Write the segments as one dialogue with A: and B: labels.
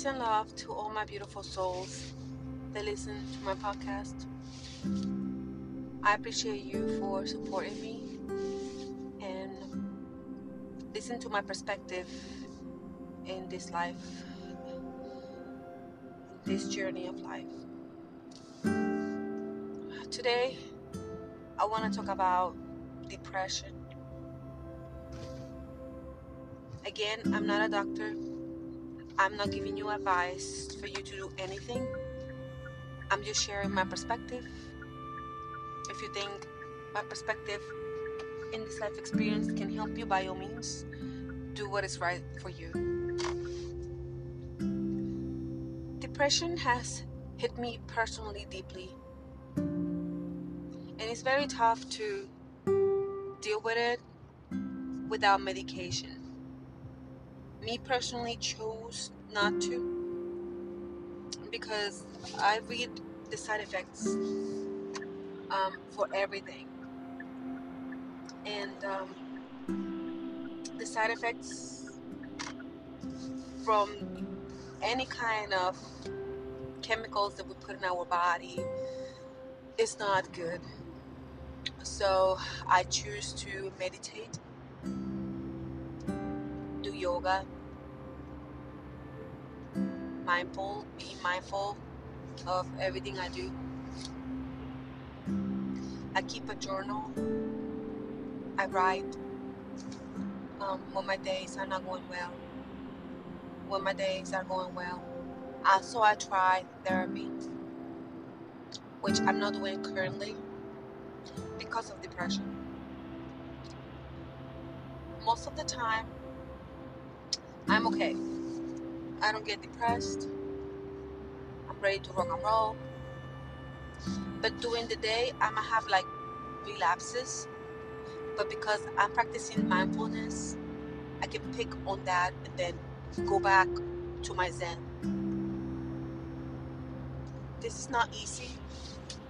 A: Peace and love to all my beautiful souls that listen to my podcast. I appreciate you for supporting me and listen to my perspective in this life, this journey of life. Today, I want to talk about depression. Again, I'm not a doctor. I'm not giving you advice for you to do anything. I'm just sharing my perspective. If you think my perspective in this life experience can help you, by all means, do what is right for you. Depression has hit me personally deeply, and it's very tough to deal with it without medication me personally chose not to because I read the side effects um, for everything, and um, the side effects from any kind of chemicals that we put in our body is not good. So I choose to meditate yoga, mindful, be mindful of everything I do. I keep a journal. I write um, when my days are not going well. When my days are going well. Also, I try therapy, which I'm not doing currently because of depression. Most of the time, I'm okay. I don't get depressed. I'm ready to rock and roll. But during the day, I might have like relapses. But because I'm practicing mindfulness, I can pick on that and then go back to my Zen. This is not easy,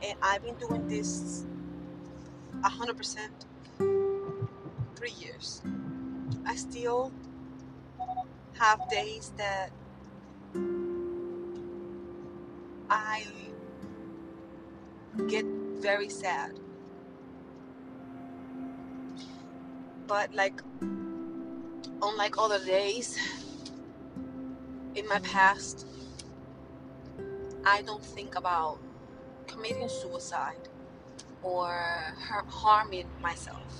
A: and I've been doing this 100% three years. I still have days that I get very sad. But like unlike other days in my past, I don't think about committing suicide or harming myself.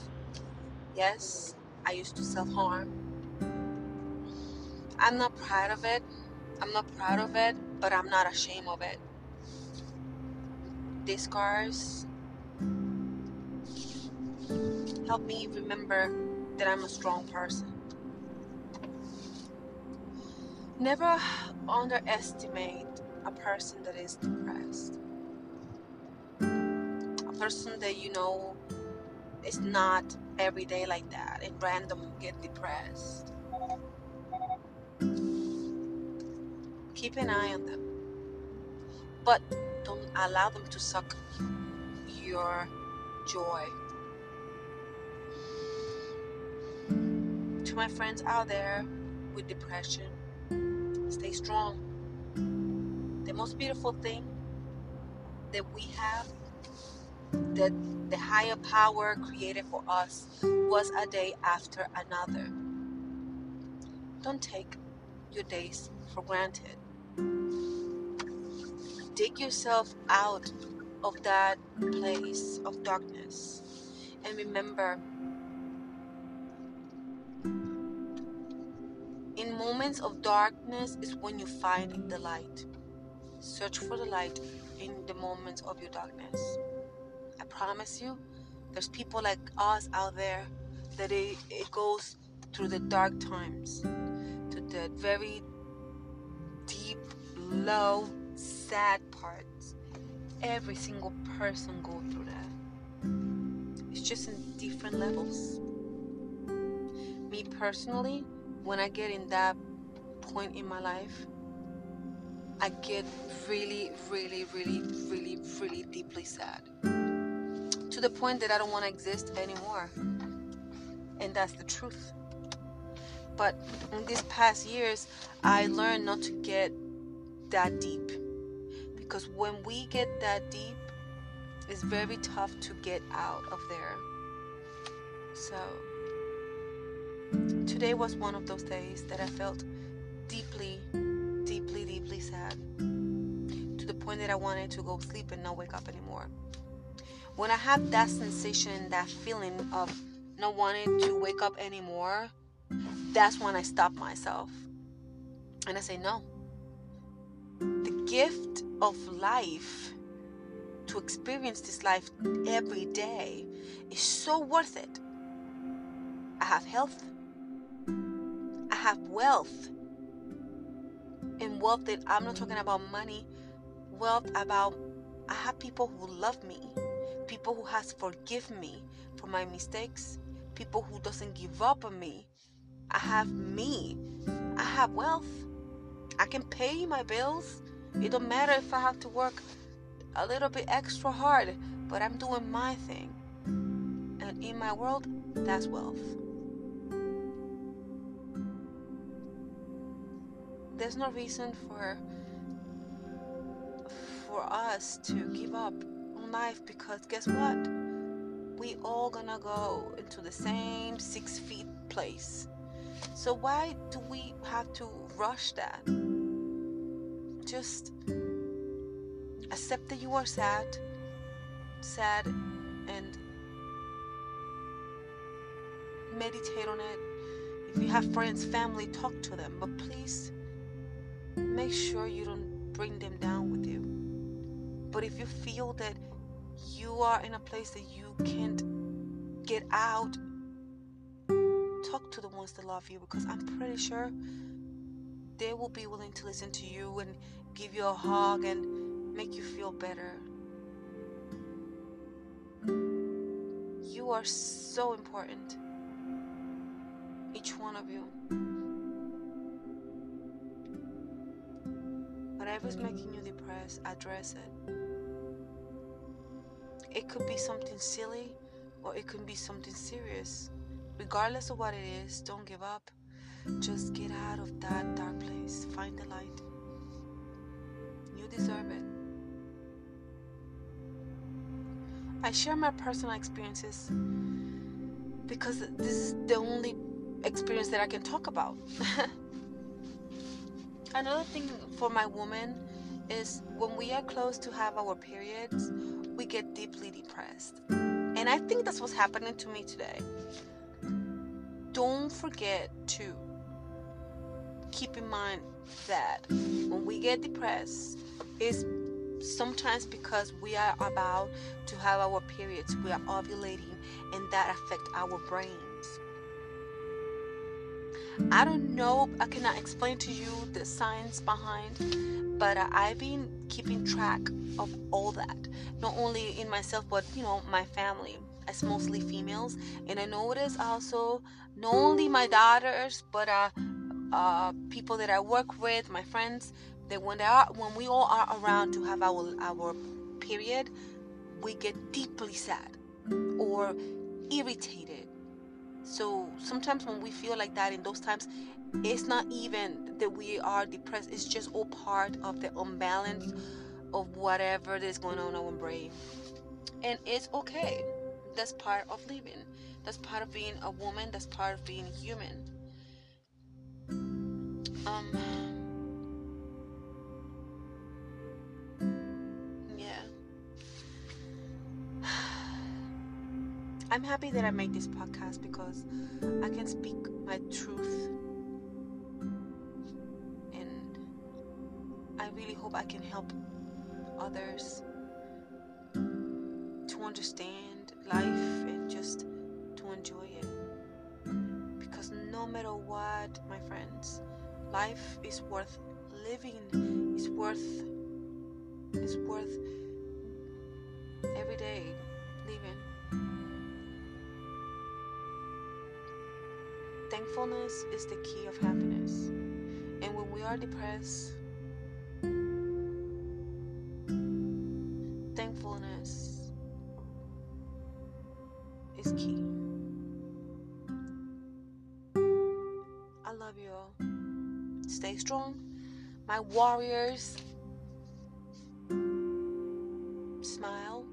A: Yes, I used to self harm I'm not proud of it. I'm not proud of it, but I'm not ashamed of it. These scars help me remember that I'm a strong person. Never underestimate a person that is depressed. A person that you know is not every day like that and random get depressed Keep an eye on them. But don't allow them to suck your joy. To my friends out there with depression, stay strong. The most beautiful thing that we have that the higher power created for us was a day after another. Don't take your days for granted dig yourself out of that place of darkness and remember in moments of darkness is when you find the light. Search for the light in the moments of your darkness. I promise you there's people like us out there that it, it goes through the dark times to the very deep low sad parts. Every single person go through that. It's just in different levels. Me personally, when I get in that point in my life, I get really, really, really, really, really deeply sad. To the point that I don't want to exist anymore. And that's the truth. But in these past years, I learned not to get that deep. Because when we get that deep, it's very tough to get out of there. So, today was one of those days that I felt deeply, deeply, deeply sad to the point that I wanted to go sleep and not wake up anymore. When I have that sensation, that feeling of not wanting to wake up anymore, that's when I stop myself and I say, no. The gift of life, to experience this life every day, is so worth it. I have health, I have wealth. And wealth that I'm not talking about money, wealth about I have people who love me, people who has forgive me for my mistakes, people who doesn't give up on me. I have me. I have wealth. I can pay my bills. It don't matter if I have to work a little bit extra hard, but I'm doing my thing. And in my world, that's wealth. There's no reason for for us to give up on life because guess what? We all gonna go into the same six feet place. So why do we have to rush that? Just accept that you are sad, sad, and meditate on it. If you have friends, family, talk to them, but please make sure you don't bring them down with you. But if you feel that you are in a place that you can't get out, talk to the ones that love you because I'm pretty sure they will be willing to listen to you and give you a hug and make you feel better. You are so important, each one of you. Whatever's making you depressed, address it. It could be something silly or it could be something serious. Regardless of what it is, don't give up. Just get out of that dark place. Find the light. You deserve it. I share my personal experiences because this is the only experience that I can talk about. Another thing for my woman is when we are close to have our periods, we get deeply depressed. And I think that's what's happening to me today don't forget to keep in mind that when we get depressed, it's sometimes because we are about to have our periods, we are ovulating, and that affect our brains. I don't know, I cannot explain to you the science behind, but I've been keeping track of all that, not only in myself, but you know, my family. As mostly females. And i notice also not only my daughters but uh, uh, people that i work with my friends that when they are when we all are around to have our our period we get deeply sad or irritated so sometimes when we feel like that in those times it's not even that we are depressed it's just all part of the unbalance of whatever that's going on in our brain and it's okay that's part of living. That's part of being a woman. That's part of being human. Um. Yeah. I'm happy that I made this podcast because I can speak my truth. And I really hope I can help others to understand life and just to enjoy it. Because no matter what, my friends, life is worth living. is worth it's worth every day living. Thankfulness is the key of happiness. And when we are depressed, strong. My warriors, smile.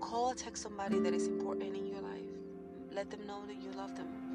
A: Call or text somebody that is important in your life. Let them know that you love them.